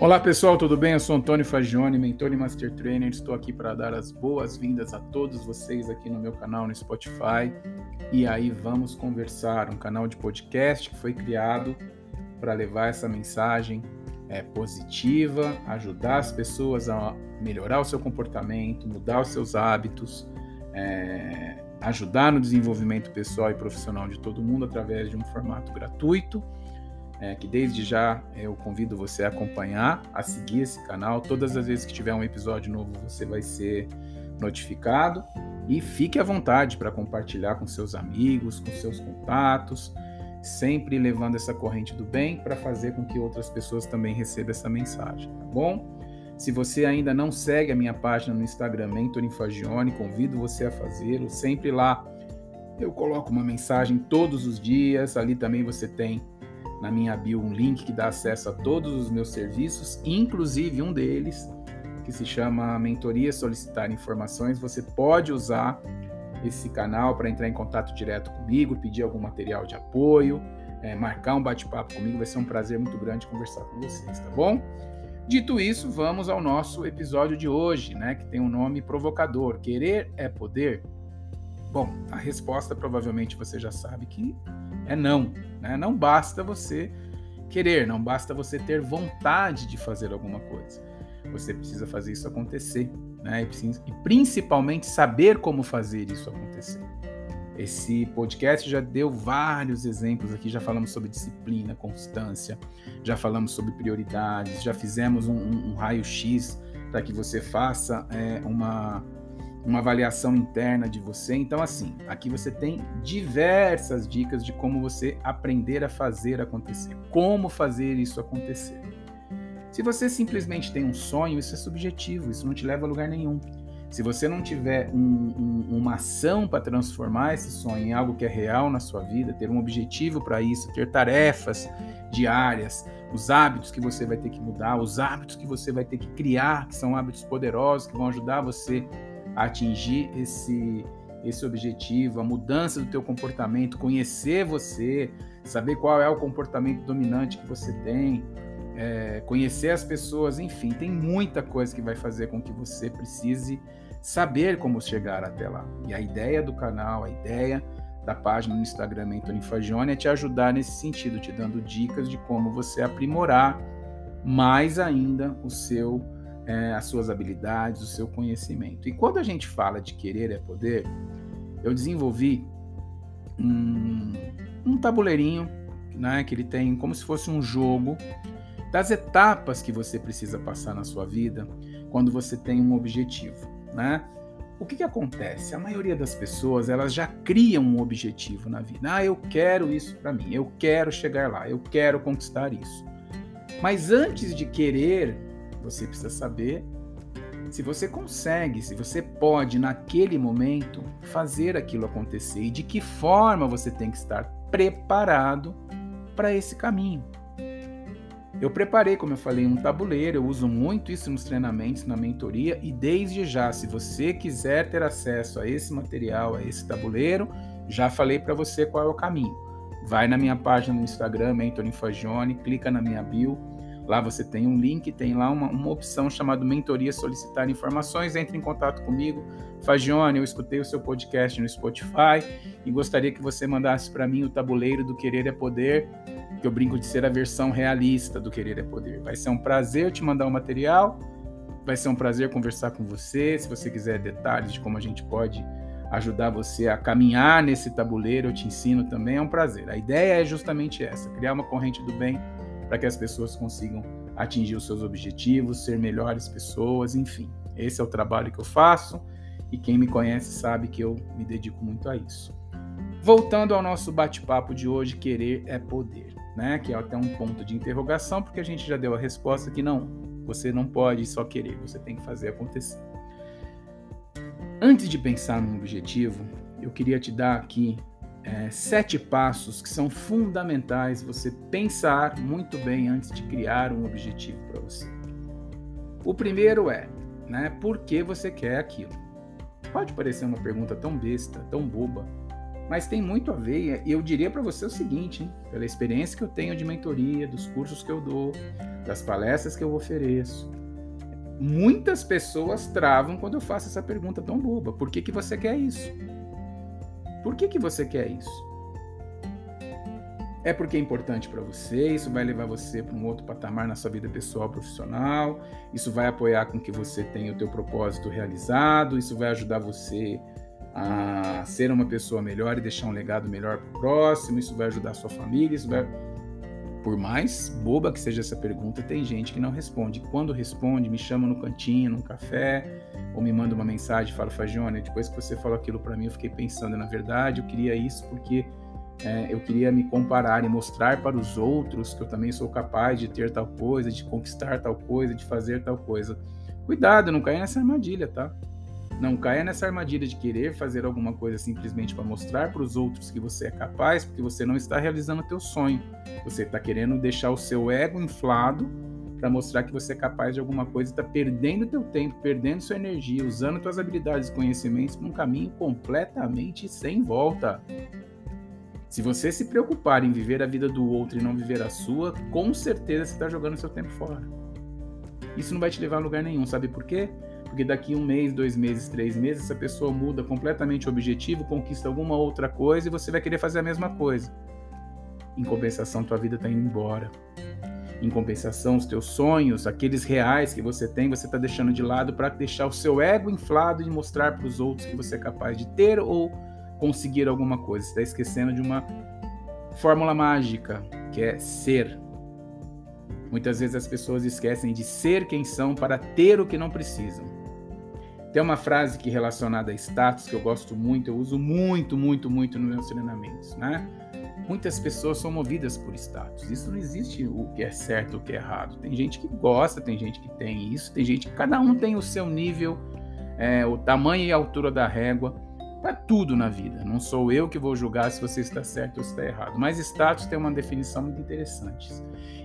Olá pessoal, tudo bem? Eu sou Antônio Fagione, mentor e master trainer. Estou aqui para dar as boas-vindas a todos vocês aqui no meu canal no Spotify. E aí vamos conversar, um canal de podcast que foi criado para levar essa mensagem é, positiva, ajudar as pessoas a melhorar o seu comportamento, mudar os seus hábitos, é, ajudar no desenvolvimento pessoal e profissional de todo mundo através de um formato gratuito é, que desde já eu convido você a acompanhar, a seguir esse canal. Todas as vezes que tiver um episódio novo, você vai ser notificado. E fique à vontade para compartilhar com seus amigos, com seus contatos, sempre levando essa corrente do bem para fazer com que outras pessoas também recebam essa mensagem, tá bom? Se você ainda não segue a minha página no Instagram Mentor Infagione, convido você a fazê-lo. Sempre lá eu coloco uma mensagem todos os dias. Ali também você tem na minha bio um link que dá acesso a todos os meus serviços, inclusive um deles, que se chama Mentoria Solicitar Informações. Você pode usar esse canal para entrar em contato direto comigo, pedir algum material de apoio, é, marcar um bate-papo comigo. Vai ser um prazer muito grande conversar com vocês, tá bom? Dito isso, vamos ao nosso episódio de hoje, né, que tem um nome provocador. Querer é poder? Bom, a resposta provavelmente você já sabe que é não. Né? Não basta você querer, não basta você ter vontade de fazer alguma coisa. Você precisa fazer isso acontecer, né? E, principalmente saber como fazer isso acontecer. Esse podcast já deu vários exemplos aqui, já falamos sobre disciplina, constância, já falamos sobre prioridades, já fizemos um, um, um raio-x para que você faça é, uma uma avaliação interna de você. Então, assim, aqui você tem diversas dicas de como você aprender a fazer acontecer, como fazer isso acontecer. Se você simplesmente tem um sonho, isso é subjetivo, isso não te leva a lugar nenhum. Se você não tiver um, um, uma ação para transformar esse sonho em algo que é real na sua vida, ter um objetivo para isso, ter tarefas diárias, os hábitos que você vai ter que mudar, os hábitos que você vai ter que criar, que são hábitos poderosos que vão ajudar você atingir esse esse objetivo, a mudança do teu comportamento, conhecer você, saber qual é o comportamento dominante que você tem, é, conhecer as pessoas, enfim, tem muita coisa que vai fazer com que você precise saber como chegar até lá. E a ideia do canal, a ideia da página no Instagram Antônio Fagione é te ajudar nesse sentido, te dando dicas de como você aprimorar mais ainda o seu é, as suas habilidades, o seu conhecimento. E quando a gente fala de querer é poder, eu desenvolvi um, um tabuleirinho, né, que ele tem como se fosse um jogo das etapas que você precisa passar na sua vida quando você tem um objetivo, né? O que, que acontece? A maioria das pessoas elas já criam um objetivo na vida. Ah, eu quero isso para mim, eu quero chegar lá, eu quero conquistar isso. Mas antes de querer você precisa saber se você consegue, se você pode, naquele momento, fazer aquilo acontecer e de que forma você tem que estar preparado para esse caminho. Eu preparei, como eu falei, um tabuleiro, eu uso muito isso nos treinamentos, na mentoria, e desde já, se você quiser ter acesso a esse material, a esse tabuleiro, já falei para você qual é o caminho. Vai na minha página no Instagram, Mentor Infagione, clica na minha bio, Lá você tem um link, tem lá uma, uma opção chamada Mentoria Solicitar Informações. Entre em contato comigo. Fagione, eu escutei o seu podcast no Spotify e gostaria que você mandasse para mim o tabuleiro do Querer é Poder, que eu brinco de ser a versão realista do Querer é Poder. Vai ser um prazer te mandar o material, vai ser um prazer conversar com você. Se você quiser detalhes de como a gente pode ajudar você a caminhar nesse tabuleiro, eu te ensino também, é um prazer. A ideia é justamente essa: criar uma corrente do bem para que as pessoas consigam atingir os seus objetivos, ser melhores pessoas, enfim. Esse é o trabalho que eu faço e quem me conhece sabe que eu me dedico muito a isso. Voltando ao nosso bate-papo de hoje, querer é poder, né? Que é até um ponto de interrogação, porque a gente já deu a resposta que não, você não pode só querer, você tem que fazer acontecer. Antes de pensar num objetivo, eu queria te dar aqui é, sete passos que são fundamentais você pensar muito bem antes de criar um objetivo para você. O primeiro é, né, por que você quer aquilo? Pode parecer uma pergunta tão besta, tão boba, Mas tem muito a ver, e eu diria para você o seguinte, hein? pela experiência que eu tenho de mentoria, dos cursos que eu dou, das palestras que eu ofereço, muitas pessoas travam quando eu faço essa pergunta tão boba. Por que, que você quer isso? Por que, que você quer isso? É porque é importante para você, isso vai levar você para um outro patamar na sua vida pessoal, profissional, isso vai apoiar com que você tenha o teu propósito realizado, isso vai ajudar você a ser uma pessoa melhor e deixar um legado melhor para o próximo, isso vai ajudar a sua família, isso vai por mais boba que seja essa pergunta, tem gente que não responde. Quando responde, me chama no cantinho, num café, ou me manda uma mensagem fala, Fagione, depois que você falou aquilo para mim, eu fiquei pensando, na verdade, eu queria isso porque é, eu queria me comparar e mostrar para os outros que eu também sou capaz de ter tal coisa, de conquistar tal coisa, de fazer tal coisa. Cuidado, não caia nessa armadilha, tá? Não caia nessa armadilha de querer fazer alguma coisa simplesmente para mostrar para os outros que você é capaz, porque você não está realizando o teu sonho. Você está querendo deixar o seu ego inflado para mostrar que você é capaz de alguma coisa, está perdendo teu tempo, perdendo sua energia, usando suas habilidades e conhecimentos num caminho completamente sem volta. Se você se preocupar em viver a vida do outro e não viver a sua, com certeza você está jogando seu tempo fora. Isso não vai te levar a lugar nenhum, sabe por quê? Porque daqui um mês, dois meses, três meses, essa pessoa muda completamente o objetivo, conquista alguma outra coisa e você vai querer fazer a mesma coisa. Em compensação, tua vida está indo embora. Em compensação, os teus sonhos, aqueles reais que você tem, você está deixando de lado para deixar o seu ego inflado e mostrar para os outros que você é capaz de ter ou conseguir alguma coisa. Você está esquecendo de uma fórmula mágica, que é ser. Muitas vezes as pessoas esquecem de ser quem são para ter o que não precisam. Tem uma frase que relacionada a status que eu gosto muito, eu uso muito, muito, muito nos meus treinamentos, né? Muitas pessoas são movidas por status. Isso não existe o que é certo o que é errado. Tem gente que gosta, tem gente que tem isso, tem gente que cada um tem o seu nível, é, o tamanho e a altura da régua para tudo na vida. Não sou eu que vou julgar se você está certo ou está errado. Mas status tem uma definição muito interessante.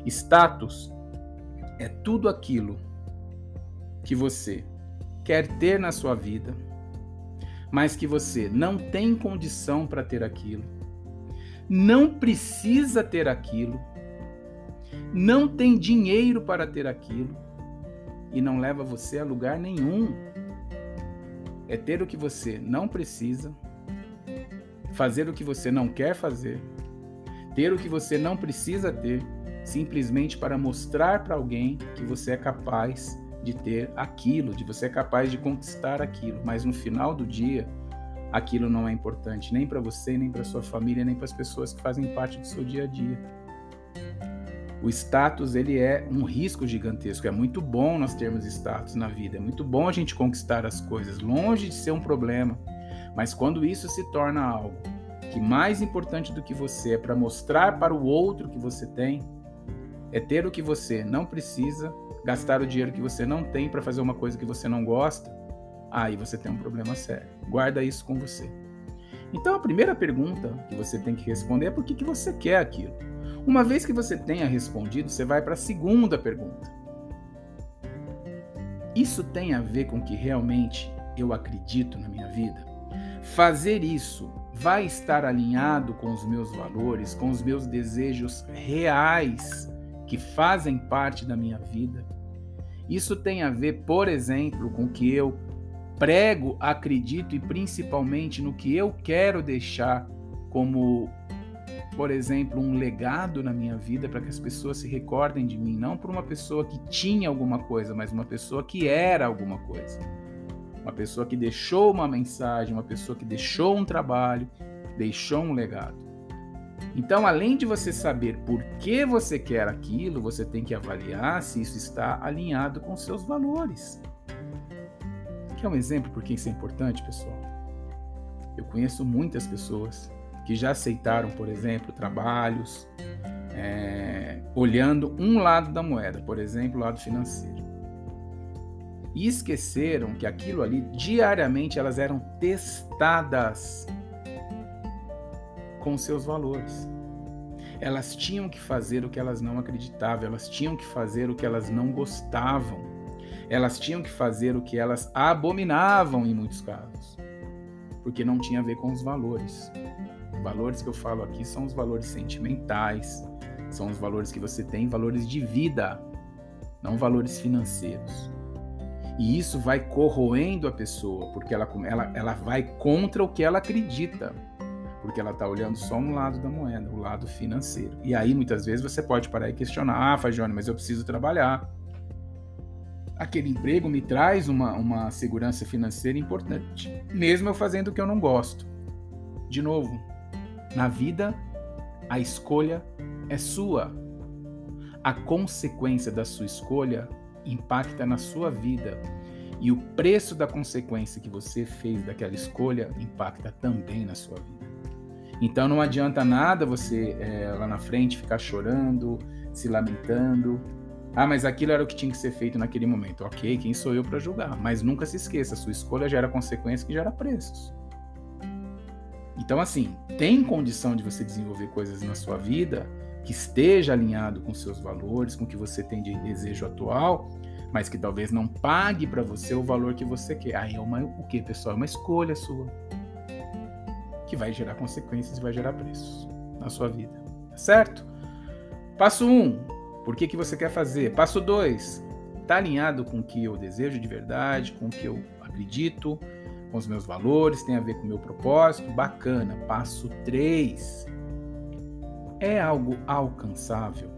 Status é tudo aquilo que você quer ter na sua vida, mas que você não tem condição para ter aquilo, não precisa ter aquilo, não tem dinheiro para ter aquilo e não leva você a lugar nenhum é ter o que você não precisa, fazer o que você não quer fazer, ter o que você não precisa ter, simplesmente para mostrar para alguém que você é capaz de ter aquilo, de você é capaz de conquistar aquilo, mas no final do dia, aquilo não é importante nem para você, nem para sua família, nem para as pessoas que fazem parte do seu dia a dia. O status ele é um risco gigantesco. É muito bom nós termos status na vida. É muito bom a gente conquistar as coisas, longe de ser um problema. Mas quando isso se torna algo que mais importante do que você é para mostrar para o outro que você tem, é ter o que você não precisa, gastar o dinheiro que você não tem para fazer uma coisa que você não gosta, aí você tem um problema sério. Guarda isso com você. Então a primeira pergunta que você tem que responder é por que, que você quer aquilo. Uma vez que você tenha respondido, você vai para a segunda pergunta. Isso tem a ver com que realmente eu acredito na minha vida? Fazer isso vai estar alinhado com os meus valores, com os meus desejos reais que fazem parte da minha vida? Isso tem a ver, por exemplo, com que eu prego, acredito e principalmente no que eu quero deixar como por exemplo, um legado na minha vida para que as pessoas se recordem de mim, não por uma pessoa que tinha alguma coisa, mas uma pessoa que era alguma coisa. Uma pessoa que deixou uma mensagem, uma pessoa que deixou um trabalho, deixou um legado. Então, além de você saber por que você quer aquilo, você tem que avaliar se isso está alinhado com seus valores. Quer um exemplo por que isso é importante, pessoal? Eu conheço muitas pessoas que já aceitaram, por exemplo, trabalhos é, olhando um lado da moeda, por exemplo, o lado financeiro. E esqueceram que aquilo ali, diariamente, elas eram testadas com seus valores. Elas tinham que fazer o que elas não acreditavam, elas tinham que fazer o que elas não gostavam, elas tinham que fazer o que elas abominavam em muitos casos, porque não tinha a ver com os valores. Valores que eu falo aqui são os valores sentimentais, são os valores que você tem, valores de vida, não valores financeiros. E isso vai corroendo a pessoa, porque ela, ela, ela vai contra o que ela acredita. Porque ela está olhando só um lado da moeda, o lado financeiro. E aí, muitas vezes, você pode parar e questionar: ah, Fagione, mas eu preciso trabalhar. Aquele emprego me traz uma, uma segurança financeira importante, mesmo eu fazendo o que eu não gosto. De novo, na vida, a escolha é sua. A consequência da sua escolha impacta na sua vida. E o preço da consequência que você fez daquela escolha impacta também na sua vida. Então não adianta nada você é, lá na frente ficar chorando, se lamentando. Ah, mas aquilo era o que tinha que ser feito naquele momento. Ok, quem sou eu para julgar? Mas nunca se esqueça, sua escolha gera consequências que gera preços. Então, assim, tem condição de você desenvolver coisas na sua vida que esteja alinhado com seus valores, com o que você tem de desejo atual, mas que talvez não pague para você o valor que você quer. Aí é uma, o que, pessoal? É uma escolha sua que vai gerar consequências e vai gerar preços na sua vida, tá certo? Passo 1, um, por que, que você quer fazer? Passo 2, está alinhado com o que eu desejo de verdade, com o que eu acredito, com os meus valores, tem a ver com o meu propósito? Bacana. Passo 3, é algo alcançável?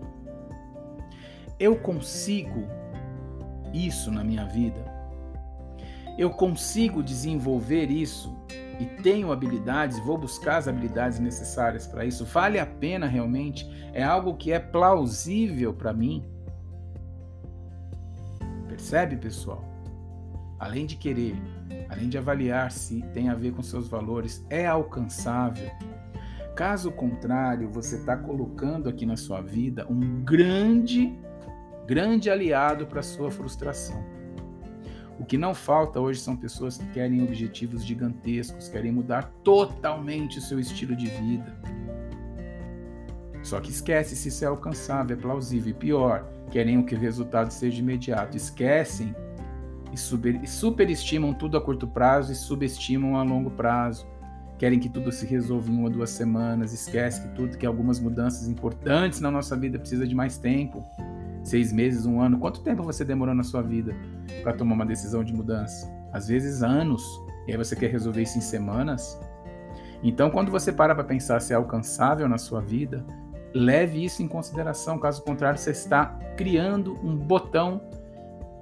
Eu consigo isso na minha vida? Eu consigo desenvolver isso e tenho habilidades, vou buscar as habilidades necessárias para isso? Vale a pena realmente? É algo que é plausível para mim? Percebe, pessoal? Além de querer, além de avaliar se tem a ver com seus valores, é alcançável? Caso contrário, você está colocando aqui na sua vida um grande, grande aliado para sua frustração. O que não falta hoje são pessoas que querem objetivos gigantescos, querem mudar totalmente o seu estilo de vida. Só que esquece se isso é alcançável, é plausível. E pior, querem que o resultado seja imediato. Esquecem e superestimam tudo a curto prazo e subestimam a longo prazo querem que tudo se resolva em uma ou duas semanas, esquece que tudo, que algumas mudanças importantes na nossa vida precisa de mais tempo. Seis meses, um ano. Quanto tempo você demorou na sua vida para tomar uma decisão de mudança? Às vezes anos. E aí você quer resolver isso em semanas? Então, quando você para para pensar se é alcançável na sua vida, leve isso em consideração. Caso contrário, você está criando um botão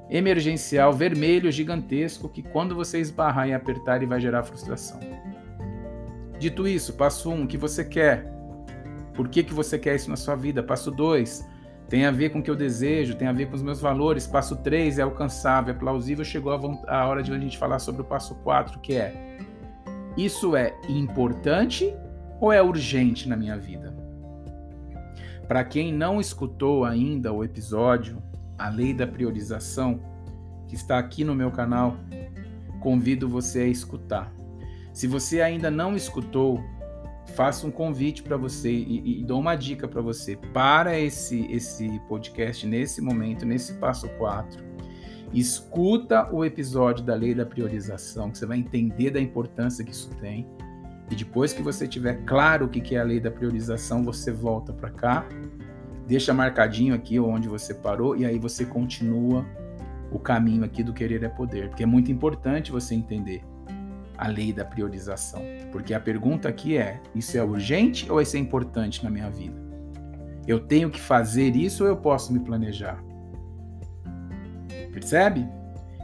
emergencial vermelho gigantesco que quando você esbarrar e apertar, ele vai gerar frustração. Dito isso, passo 1, um, o que você quer? Por que, que você quer isso na sua vida? Passo 2, tem a ver com o que eu desejo, tem a ver com os meus valores. Passo 3, é alcançável, é plausível. Chegou a, hora de a gente falar sobre o passo 4, que é: isso é importante ou é urgente na minha vida? Para quem não escutou ainda o episódio A Lei da Priorização, que está aqui no meu canal, convido você a escutar. Se você ainda não escutou, faço um convite para você e, e, dou uma dica para você. Para esse, esse podcast nesse momento, nesse passo 4. Escuta o episódio da lei da priorização, que você vai entender da importância que isso tem. E depois que você tiver claro o que é a lei da priorização, você volta para cá, deixa marcadinho aqui onde você parou e aí você continua o caminho aqui do querer é poder, porque é muito importante você entender a lei da priorização. Porque a pergunta aqui é: isso é urgente ou isso é importante na minha vida? Eu tenho que fazer isso ou eu posso me planejar? Percebe?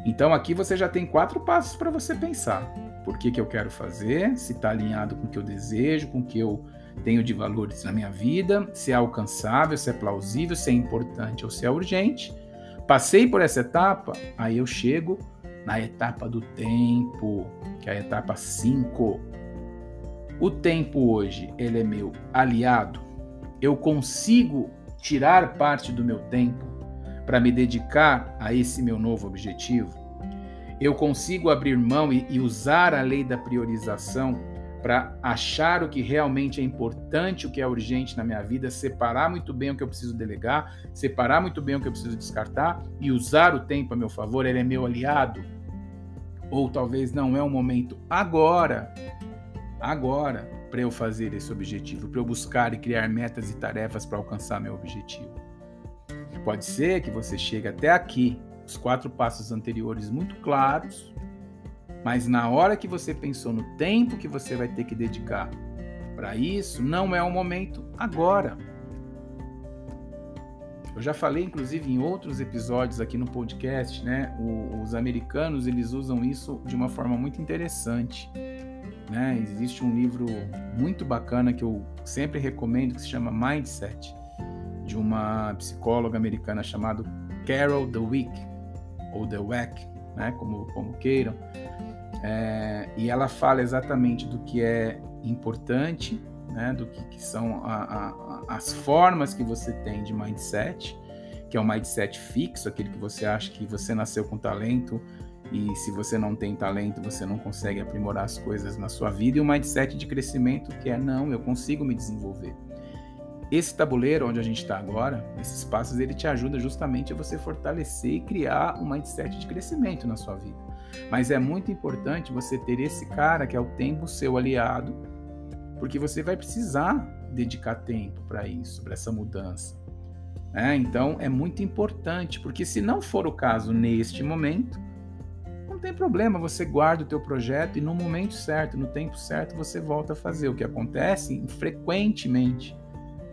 Então aqui você já tem quatro passos para você pensar. Por que, que eu quero fazer? Se está alinhado com o que eu desejo, com o que eu tenho de valores na minha vida, se é alcançável, se é plausível, se é importante ou se é urgente. Passei por essa etapa, aí eu chego na etapa do tempo, que é a etapa 5. O tempo hoje, ele é meu aliado. Eu consigo tirar parte do meu tempo para me dedicar a esse meu novo objetivo. Eu consigo abrir mão e, e usar a lei da priorização para achar o que realmente é importante, o que é urgente na minha vida, separar muito bem o que eu preciso delegar, separar muito bem o que eu preciso descartar e usar o tempo a meu favor, ele é meu aliado. Ou talvez não é o momento agora, agora, para eu fazer esse objetivo, para eu buscar e criar metas e tarefas para alcançar meu objetivo? Pode ser que você chegue até aqui, os quatro passos anteriores muito claros, mas na hora que você pensou no tempo que você vai ter que dedicar para isso, não é o momento agora. Eu já falei, inclusive, em outros episódios aqui no podcast, né? O, os americanos eles usam isso de uma forma muito interessante. Né? Existe um livro muito bacana que eu sempre recomendo que se chama Mindset, de uma psicóloga americana chamada Carol Dweck, ou Dweck, né? como, como queiram. É, e ela fala exatamente do que é importante, né? do que, que são a, a, as formas que você tem de mindset, que é o mindset fixo, aquele que você acha que você nasceu com talento e se você não tem talento, você não consegue aprimorar as coisas na sua vida, e o mindset de crescimento, que é não, eu consigo me desenvolver. Esse tabuleiro onde a gente está agora, esses passos, ele te ajuda justamente a você fortalecer e criar um mindset de crescimento na sua vida. Mas é muito importante você ter esse cara que é o tempo seu aliado, porque você vai precisar dedicar tempo para isso, para essa mudança. É, então é muito importante, porque se não for o caso neste momento, não tem problema, você guarda o teu projeto e no momento certo, no tempo certo, você volta a fazer. O que acontece frequentemente,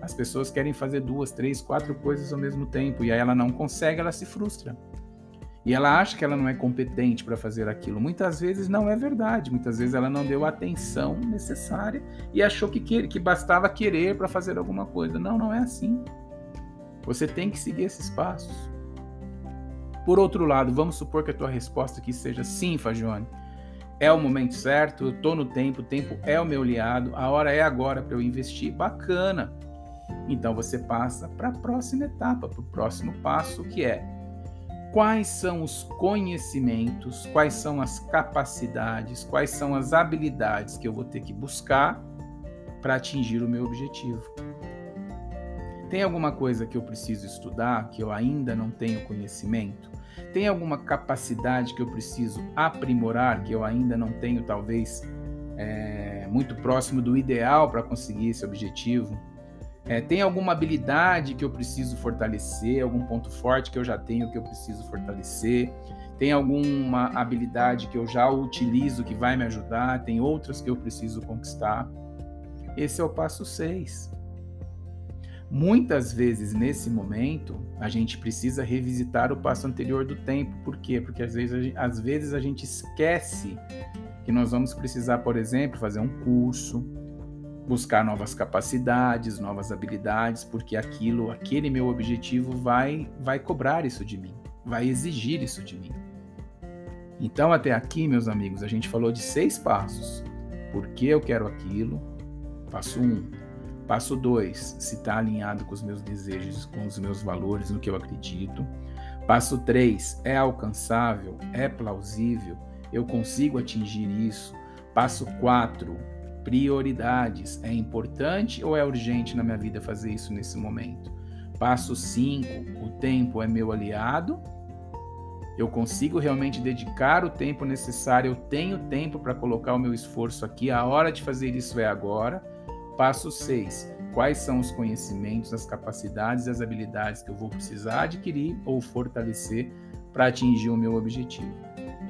as pessoas querem fazer duas, três, quatro coisas ao mesmo tempo e aí ela não consegue, ela se frustra. E ela acha que ela não é competente para fazer aquilo. Muitas vezes não é verdade. Muitas vezes ela não deu a atenção necessária e achou que, que, que bastava querer para fazer alguma coisa. Não, não é assim. Você tem que seguir esses passos. Por outro lado, vamos supor que a tua resposta aqui seja sim, Fagione. É o momento certo, eu estou no tempo, o tempo é o meu aliado, a hora é agora para eu investir. Bacana. Então você passa para a próxima etapa, para o próximo passo, que é quais são os conhecimentos, quais são as capacidades, quais são as habilidades que eu vou ter que buscar para atingir o meu objetivo. Tem alguma coisa que eu preciso estudar que eu ainda não tenho conhecimento? Tem alguma capacidade que eu preciso aprimorar que eu ainda não tenho, talvez, é, muito próximo do ideal para conseguir esse objetivo? É, tem alguma habilidade que eu preciso fortalecer, algum ponto forte que eu já tenho que eu preciso fortalecer? Tem alguma habilidade que eu já utilizo que vai me ajudar? Tem outras que eu preciso conquistar? Esse é o passo 6. Muitas vezes nesse momento a gente precisa revisitar o passo anterior do tempo. Por quê? Porque às vezes, às vezes a gente esquece que nós vamos precisar, por exemplo, fazer um curso, buscar novas capacidades, novas habilidades, porque aquilo, aquele meu objetivo vai vai cobrar isso de mim, vai exigir isso de mim. Então até aqui, meus amigos, a gente falou de seis passos. Por que eu quero aquilo? Passo um. Passo dois, se está alinhado com os meus desejos, com os meus valores, no que eu acredito. Passo três, é alcançável, é plausível, eu consigo atingir isso. Passo quatro, prioridades. É importante ou é urgente na minha vida fazer isso nesse momento? Passo 5. O tempo é meu aliado. Eu consigo realmente dedicar o tempo necessário. Eu tenho tempo para colocar o meu esforço aqui. A hora de fazer isso é agora. Passo 6. Quais são os conhecimentos, as capacidades e as habilidades que eu vou precisar adquirir ou fortalecer para atingir o meu objetivo?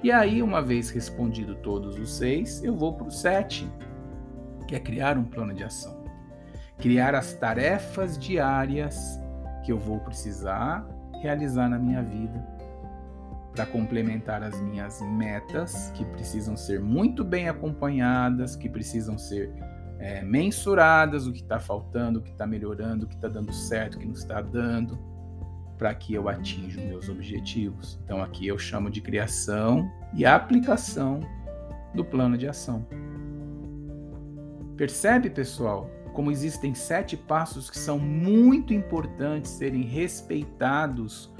E aí, uma vez respondido todos os seis, eu vou para o 7 que é criar um plano de ação. Criar as tarefas diárias que eu vou precisar realizar na minha vida para complementar as minhas metas, que precisam ser muito bem acompanhadas, que precisam ser é, mensuradas, o que está faltando, o que está melhorando, o que está dando certo, o que não está dando, para que eu atinja os meus objetivos. Então aqui eu chamo de criação e aplicação do plano de ação. Percebe, pessoal, como existem sete passos que são muito importantes serem respeitados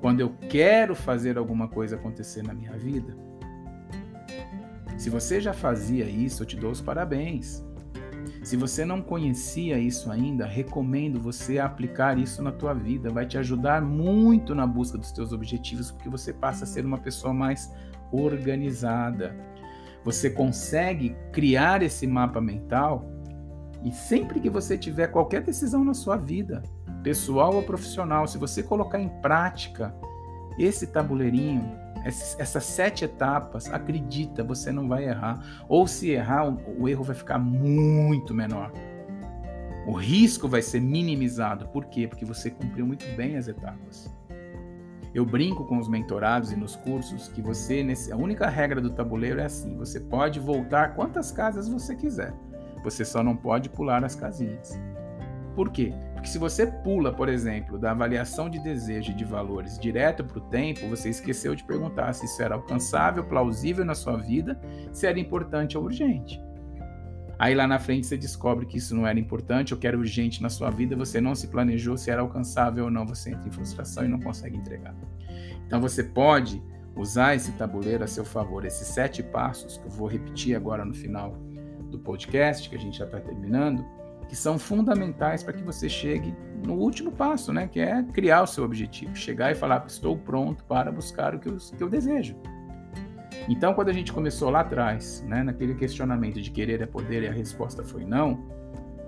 quando eu quero fazer alguma coisa acontecer na minha vida? Se você já fazia isso, eu te dou os parabéns. Se você não conhecia isso ainda, recomendo você aplicar isso na tua vida. Vai te ajudar muito na busca dos teus objetivos, porque você passa a ser uma pessoa mais organizada você consegue criar esse mapa mental E sempre que você tiver qualquer decisão na sua vida, pessoal ou profissional, se você colocar em prática esse tabuleirinho, essas sete etapas, acredita, você não vai errar. Ou se errar, o erro vai ficar muito menor. O risco vai ser minimizado. Por quê? Porque você cumpriu muito bem as etapas. Eu brinco com os mentorados e nos cursos que você, a única regra do tabuleiro é assim: você pode voltar quantas casas você quiser. Você só não pode pular as casinhas. Por quê? Porque se você pula, por exemplo, da avaliação de desejo e de valores direto para o tempo, você esqueceu de perguntar se isso era alcançável, plausível na sua vida, se era importante ou urgente. Aí lá na frente você descobre que isso não era importante ou que era urgente na sua vida, você não se planejou se era alcançável ou não, você entra em frustração e não consegue entregar. Então você pode usar esse tabuleiro a seu favor, esses sete passos que eu vou repetir agora no final do podcast, que a gente já está terminando, que são fundamentais para que você chegue no último passo, né? Que é criar o seu objetivo, chegar e falar: estou pronto para buscar o que eu, que eu desejo. Então, quando a gente começou lá atrás, né, naquele questionamento de querer é poder e a resposta foi não,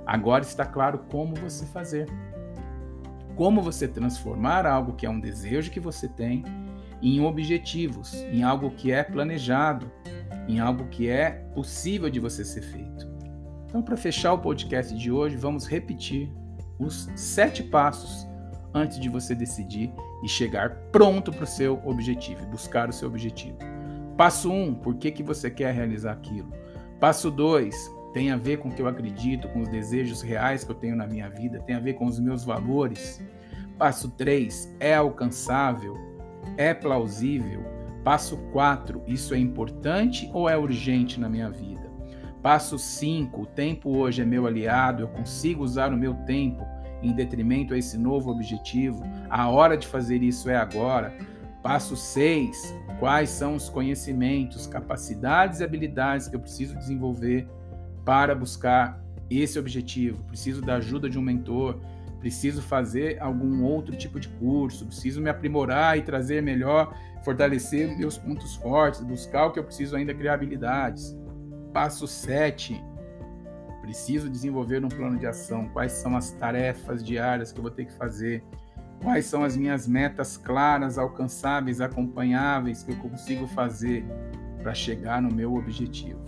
agora está claro como você fazer. Como você transformar algo que é um desejo que você tem em objetivos, em algo que é planejado, em algo que é possível de você ser feito. Então, para fechar o podcast de hoje, vamos repetir os sete passos antes de você decidir e chegar pronto para o seu objetivo, buscar o seu objetivo. Passo 1, um, por que, que você quer realizar aquilo? Passo 2, tem a ver com o que eu acredito, com os desejos reais que eu tenho na minha vida, tem a ver com os meus valores. Passo 3, é alcançável? É plausível? Passo 4, isso é importante ou é urgente na minha vida? Passo 5, o tempo hoje é meu aliado, eu consigo usar o meu tempo em detrimento a esse novo objetivo. A hora de fazer isso é agora. Passo 6, quais são os conhecimentos, capacidades e habilidades que eu preciso desenvolver para buscar esse objetivo. Preciso da ajuda de um mentor, preciso fazer algum outro tipo de curso, preciso me aprimorar e trazer melhor, fortalecer meus pontos fortes, buscar o que eu preciso ainda criar habilidades. Passo 7. Preciso desenvolver um plano de ação. Quais são as tarefas diárias que eu vou ter que fazer? Quais são as minhas metas claras, alcançáveis, acompanháveis que eu consigo fazer para chegar no meu objetivo?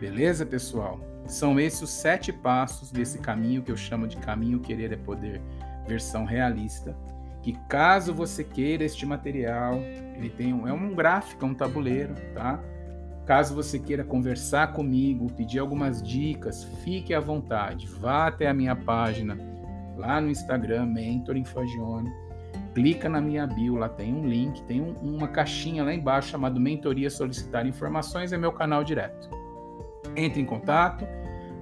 Beleza, pessoal? São esses os sete passos desse caminho que eu chamo de caminho querer é poder, versão realista. Que caso você queira este material, ele tem um, é um gráfico, é um tabuleiro, tá? Caso você queira conversar comigo, pedir algumas dicas, fique à vontade. Vá até a minha página lá no Instagram, Mentor Infagione. Clica na minha bio, lá tem um link, tem um, uma caixinha lá embaixo chamado Mentoria Solicitar Informações, é meu canal direto. Entre em contato,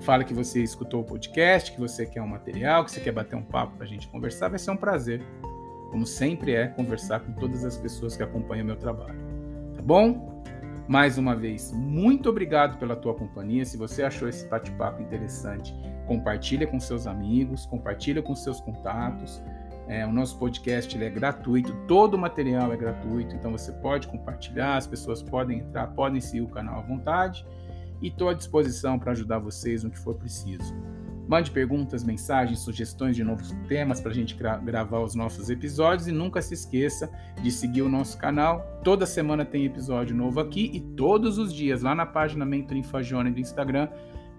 fala que você escutou o podcast, que você quer um material, que você quer bater um papo para a gente conversar, vai ser um prazer. Como sempre é, conversar com todas as pessoas que acompanham meu trabalho. Tá bom? Mais uma vez, muito obrigado pela tua companhia. Se você achou esse bate-papo interessante, compartilha com seus amigos, compartilha com seus contatos. É, o nosso podcast é gratuito, todo o material é gratuito, então você pode compartilhar, as pessoas podem entrar, podem seguir o canal à vontade e estou à disposição para ajudar vocês no que for preciso. Mande perguntas, mensagens, sugestões de novos temas para a gente gra gravar os nossos episódios e nunca se esqueça de seguir o nosso canal. Toda semana tem episódio novo aqui e todos os dias lá na página Mentor Infagione do Instagram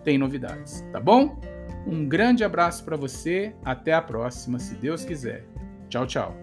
tem novidades, tá bom? Um grande abraço para você, até a próxima, se Deus quiser. Tchau, tchau.